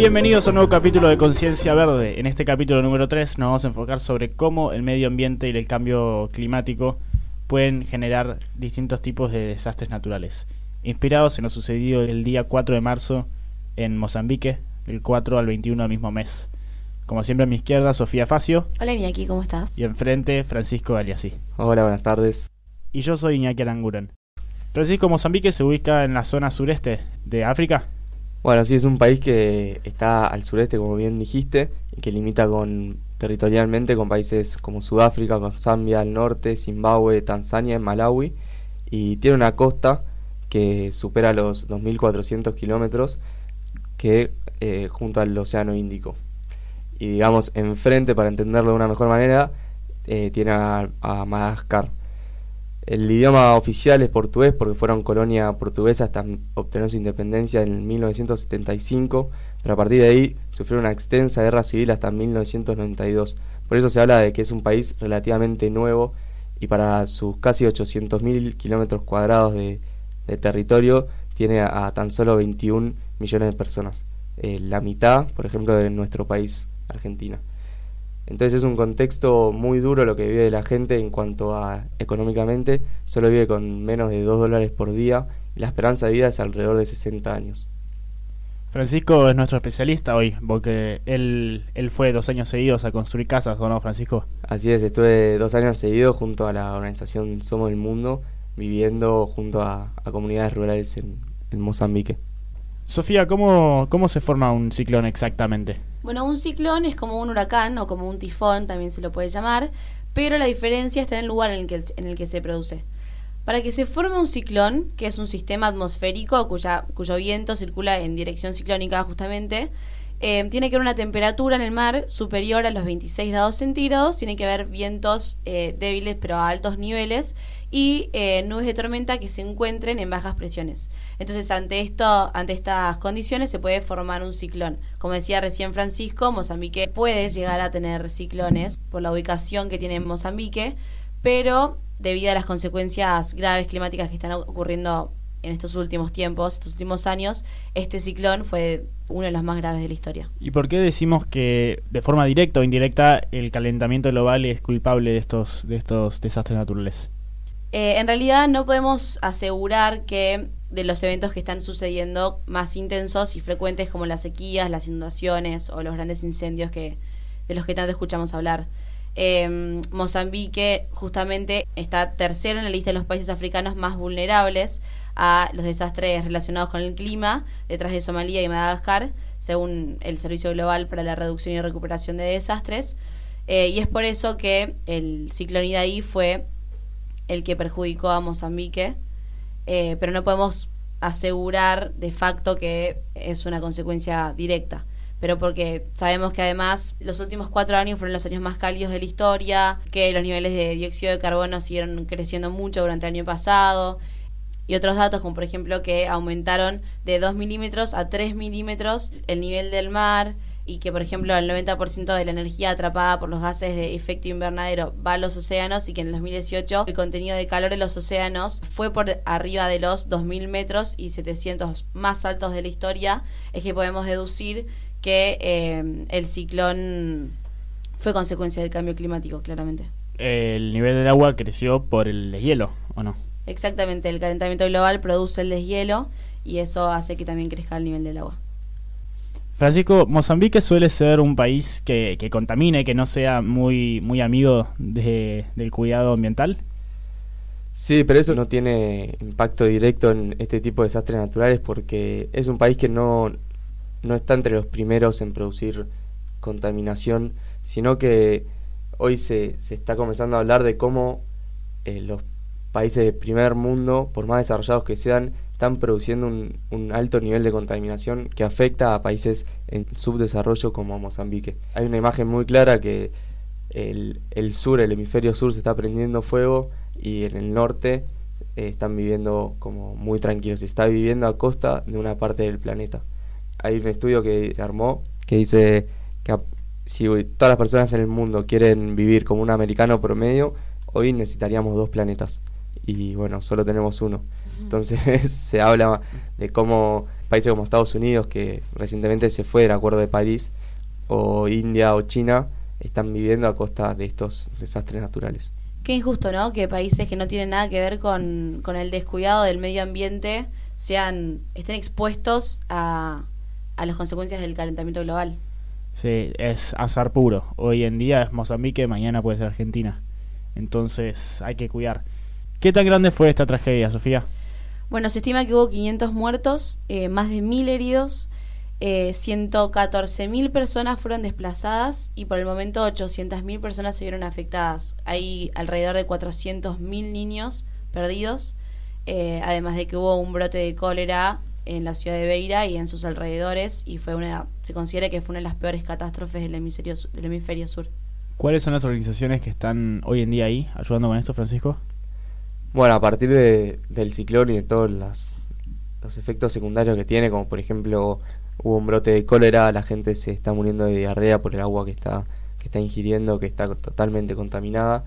Bienvenidos a un nuevo capítulo de Conciencia Verde. En este capítulo número 3 nos vamos a enfocar sobre cómo el medio ambiente y el cambio climático pueden generar distintos tipos de desastres naturales. Inspirados en lo sucedido el día 4 de marzo en Mozambique, del 4 al 21 del mismo mes. Como siempre a mi izquierda, Sofía Facio. Hola Iñaki, ¿cómo estás? Y enfrente, Francisco Galiasí. Hola, buenas tardes. Y yo soy Iñaki Aranguren. Francisco, Mozambique se ubica en la zona sureste de África. Bueno, sí, es un país que está al sureste, como bien dijiste, y que limita con territorialmente con países como Sudáfrica, con Zambia al norte, Zimbabue, Tanzania, Malawi, y tiene una costa que supera los 2.400 kilómetros que eh, junto al Océano Índico. Y digamos, enfrente, para entenderlo de una mejor manera, eh, tiene a, Madagascar. El idioma oficial es portugués porque fueron colonia portuguesa hasta obtener su independencia en 1975, pero a partir de ahí sufrieron una extensa guerra civil hasta 1992. Por eso se habla de que es un país relativamente nuevo y para sus casi 800.000 kilómetros cuadrados de, territorio tiene a, tan solo 21 millones de personas. Eh, la mitad, por ejemplo, de nuestro país, Argentina. Entonces es un contexto muy duro lo que vive la gente en cuanto a económicamente, solo vive con menos de 2 dólares por día y la esperanza de vida es alrededor de 60 años. Francisco es nuestro especialista hoy, porque él, él fue dos años seguidos a construir casas, ¿o no, Francisco? Así es, estuve dos años seguidos junto a la organización Somos el Mundo, viviendo junto a, comunidades rurales en Mozambique. Sofía, ¿cómo, ¿cómo se forma un ciclón exactamente? Bueno, un ciclón es como un huracán o como un tifón, también se lo puede llamar, pero la diferencia está en el lugar en el que, en el que se produce. Para que se forme un ciclón, que es un sistema atmosférico cuya, cuyo viento circula en dirección ciclónica justamente, eh, tiene que haber una temperatura en el mar superior a los 26 grados centígrados, tiene que haber vientos eh, débiles pero a altos niveles y eh, nubes de tormenta que se encuentren en bajas presiones. Entonces, ante esto, ante estas condiciones se puede formar un ciclón. Como decía recién Francisco, Mozambique puede llegar a tener ciclones por la ubicación que tiene en Mozambique, pero debido a las consecuencias graves climáticas que están ocurriendo en estos últimos tiempos, estos últimos años, este ciclón fue uno de los más graves de la historia. ¿Y por qué decimos que de forma directa o indirecta el calentamiento global es culpable de estos, de estos desastres naturales? Eh, en realidad no podemos asegurar que de los eventos que están sucediendo más intensos y frecuentes como las sequías, las inundaciones o los grandes incendios que de los que tanto escuchamos hablar. Eh, Mozambique justamente está tercero en la lista de los países africanos más vulnerables a los desastres relacionados con el clima, detrás de Somalia y Madagascar, según el Servicio Global para la Reducción y Recuperación de Desastres. Eh, y es por eso que el ciclón Idai fue el que perjudicó a Mozambique, eh, pero no podemos asegurar de facto que es una consecuencia directa pero porque sabemos que además los últimos cuatro años fueron los años más cálidos de la historia, que los niveles de dióxido de carbono siguieron creciendo mucho durante el año pasado, y otros datos como por ejemplo que aumentaron de 2 milímetros a 3 milímetros el nivel del mar y que por ejemplo el 90% de la energía atrapada por los gases de efecto invernadero va a los océanos y que en el 2018 el contenido de calor en los océanos fue por arriba de los 2.000 metros y 700 más altos de la historia, es que podemos deducir que eh, el ciclón fue consecuencia del cambio climático, claramente. El nivel del agua creció por el deshielo, ¿o no? Exactamente, el calentamiento global produce el deshielo y eso hace que también crezca el nivel del agua. Francisco, Mozambique suele ser un país que, que contamine, que no sea muy, muy amigo de, del cuidado ambiental. Sí, pero eso no tiene impacto directo en este tipo de desastres naturales porque es un país que no, no está entre los primeros en producir contaminación, sino que hoy se, se está comenzando a hablar de cómo eh, los países de primer mundo, por más desarrollados que sean, están produciendo un, alto nivel de contaminación que afecta a países en subdesarrollo como Mozambique. Hay una imagen muy clara que el, sur, el hemisferio sur se está prendiendo fuego y en el norte eh, están viviendo como muy tranquilos. Se está viviendo a costa de una parte del planeta. Hay un estudio que se armó que dice que si todas las personas en el mundo quieren vivir como un americano promedio, hoy necesitaríamos dos planetas y bueno, solo tenemos uno. Entonces se habla de cómo países como Estados Unidos, que recientemente se fue del Acuerdo de París, o India o China, están viviendo a costa de estos desastres naturales. Qué injusto, ¿no? Que países que no tienen nada que ver con, con el descuidado del medio ambiente sean estén expuestos a, a las consecuencias del calentamiento global. Sí, es azar puro. Hoy en día es Mozambique, mañana puede ser Argentina. Entonces hay que cuidar. ¿Qué tan grande fue esta tragedia, Sofía? Bueno, se estima que hubo 500 muertos, eh, más de 1.000 heridos, eh, 114.000 personas fueron desplazadas y por el momento 800.000 personas se vieron afectadas. Hay alrededor de 400.000 niños perdidos, eh, además de que hubo un brote de cólera en la ciudad de Beira y en sus alrededores y fue una se considera que fue una de las peores catástrofes del hemisferio, del hemisferio sur. ¿Cuáles son las organizaciones que están hoy en día ahí ayudando con esto, Francisco? Bueno, a partir de, del ciclón y de todos las, los efectos secundarios que tiene, como por ejemplo hubo un brote de cólera, la gente se está muriendo de diarrea por el agua que está, que está ingiriendo, que está totalmente contaminada.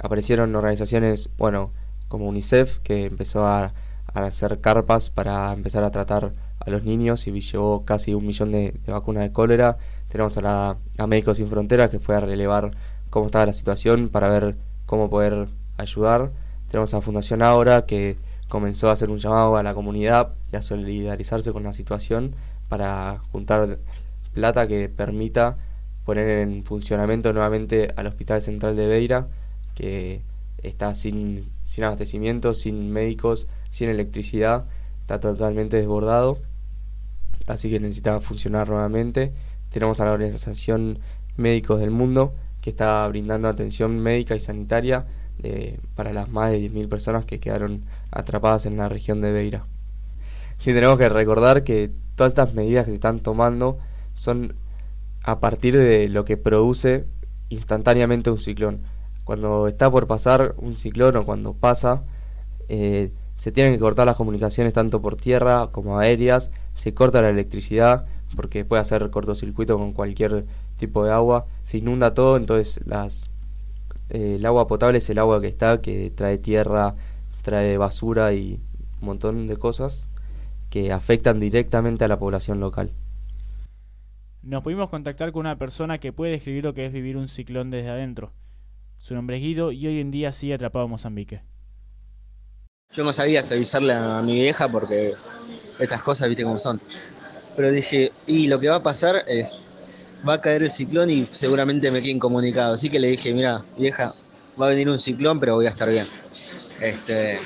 Aparecieron organizaciones, bueno, como UNICEF, que empezó a, a hacer carpas para empezar a tratar a los niños y llevó casi un millón de, de vacunas de cólera. Tenemos a, la, a Médicos Sin Fronteras, que fue a relevar cómo estaba la situación para ver cómo poder ayudar. Tenemos a Fundación Ahora que comenzó a hacer un llamado a la comunidad y a solidarizarse con la situación para juntar plata que permita poner en funcionamiento nuevamente al Hospital Central de Beira, que está sin, sin abastecimiento, sin médicos, sin electricidad, está totalmente desbordado, así que necesita funcionar nuevamente. Tenemos a la Organización Médicos del Mundo, que está brindando atención médica y sanitaria para las más de 10.000 personas que quedaron atrapadas en la región de Beira. Sí, tenemos que recordar que todas estas medidas que se están tomando son a partir de lo que produce instantáneamente un ciclón. Cuando está por pasar un ciclón o cuando pasa, eh, se tienen que cortar las comunicaciones tanto por tierra como aéreas, se corta la electricidad porque puede hacer cortocircuito con cualquier tipo de agua, se inunda todo, entonces las eh, el agua potable es el agua que está, que trae tierra, trae basura y un montón de cosas que afectan directamente a la población local. Nos pudimos contactar con una persona que puede describir lo que es vivir un ciclón desde adentro. Su nombre es Guido y hoy en día sigue atrapado en Mozambique. Yo no sabía avisarle a mi vieja porque estas cosas, viste cómo son. Pero dije, y lo que va a pasar es va a caer el ciclón y seguramente me quede incomunicado. Así que le dije, mira, vieja, va a venir un ciclón, pero voy a estar bien. Este,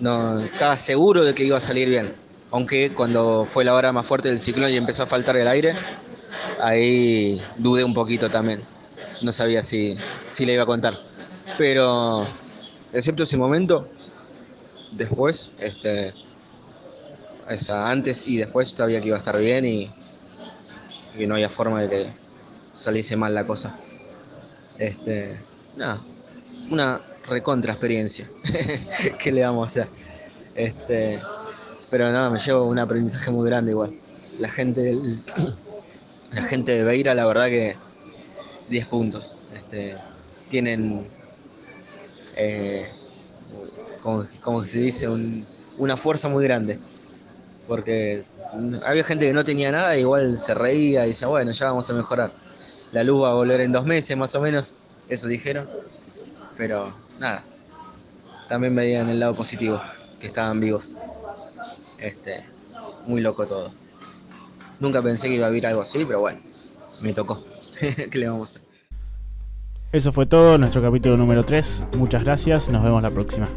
no, estaba seguro de que iba a salir bien. Aunque cuando fue la hora más fuerte del ciclón y empezó a faltar el aire, ahí dudé un poquito también. No sabía si, si le iba a contar. Pero, excepto ese momento, después, este, antes y después sabía que iba a estar bien y, que no había forma de que saliese mal la cosa. Este, nada, una recontra experiencia. ¿Qué le vamos a hacer? Este, pero nada, me llevo un aprendizaje muy grande igual. La gente la gente de Beira, la verdad que 10 puntos. Este, tienen, eh, como, como se dice, una fuerza muy grande. Porque había gente que no tenía nada, igual se reía y decía, bueno, ya vamos a mejorar. La luz va a volver en dos meses más o menos, eso dijeron. Pero nada, también veían el lado positivo, que estaban vivos. Este, muy loco todo. Nunca pensé que iba a vivir algo así, pero bueno, me tocó. ¿Qué le vamos a hacer? Eso fue todo, nuestro capítulo número 3. Muchas gracias, nos vemos la próxima.